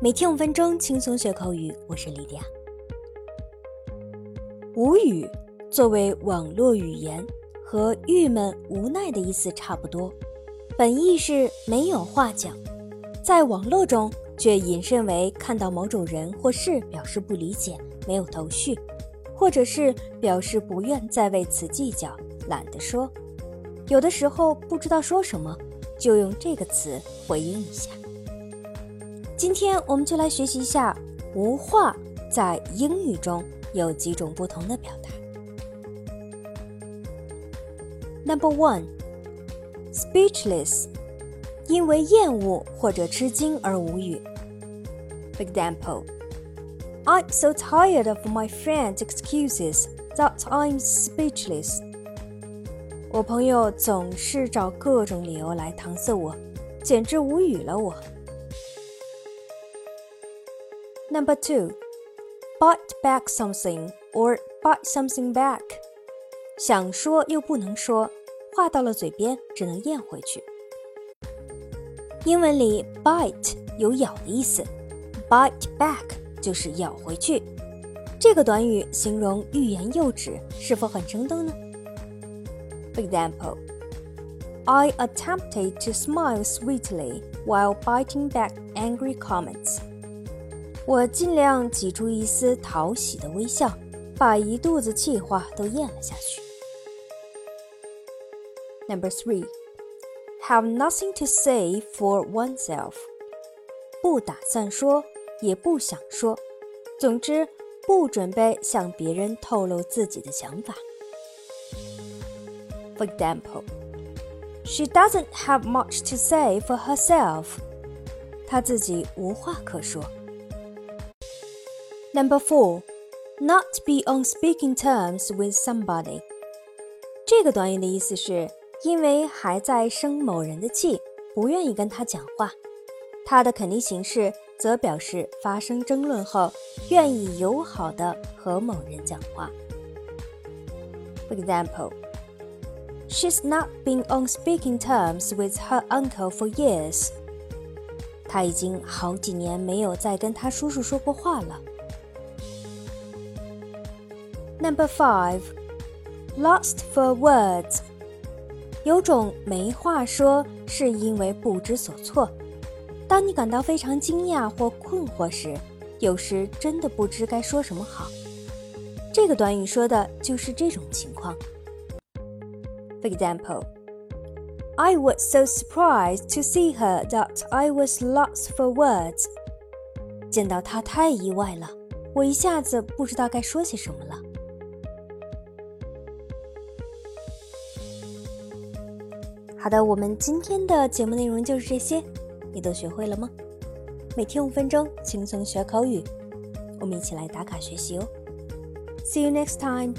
每天五分钟，轻松学口语。我是莉迪亚。无语作为网络语言，和郁闷、无奈的意思差不多，本意是没有话讲，在网络中却引申为看到某种人或事表示不理解、没有头绪，或者是表示不愿再为此计较、懒得说。有的时候不知道说什么，就用这个词回应一下。今天我们就来学习一下“无话”在英语中有几种不同的表达。Number one, speechless，因为厌恶或者吃惊而无语。For example, I'm so tired of my friend's excuses that I'm speechless. 我朋友总是找各种理由来搪塞我，简直无语了我。Number two, bite back something or bite something back，想说又不能说，话到了嘴边只能咽回去。英文里 bite 有咬的意思，bite back 就是咬回去。这个短语形容欲言又止，是否很生动呢？For example, I attempted to smile sweetly while biting back angry comments. 我尽量挤出一丝讨喜的微笑，把一肚子气话都咽了下去。Number three, have nothing to say for oneself. 不打算说，也不想说，总之不准备向别人透露自己的想法。For example, she doesn't have much to say for herself. 她自己无话可说。Number four, not be on speaking terms with somebody。这个短语的意思是因为还在生某人的气，不愿意跟他讲话。它的肯定形式则表示发生争论后，愿意友好的和某人讲话。For example, she's not been on speaking terms with her uncle for years。她已经好几年没有再跟她叔叔说过话了。Number five, lost for words。有种没话说，是因为不知所措。当你感到非常惊讶或困惑时，有时真的不知该说什么好。这个短语说的就是这种情况。For example, I was so surprised to see her that I was lost for words。见到她太意外了，我一下子不知道该说些什么了。好的，我们今天的节目内容就是这些，你都学会了吗？每天五分钟，轻松学口语，我们一起来打卡学习哦。See you next time.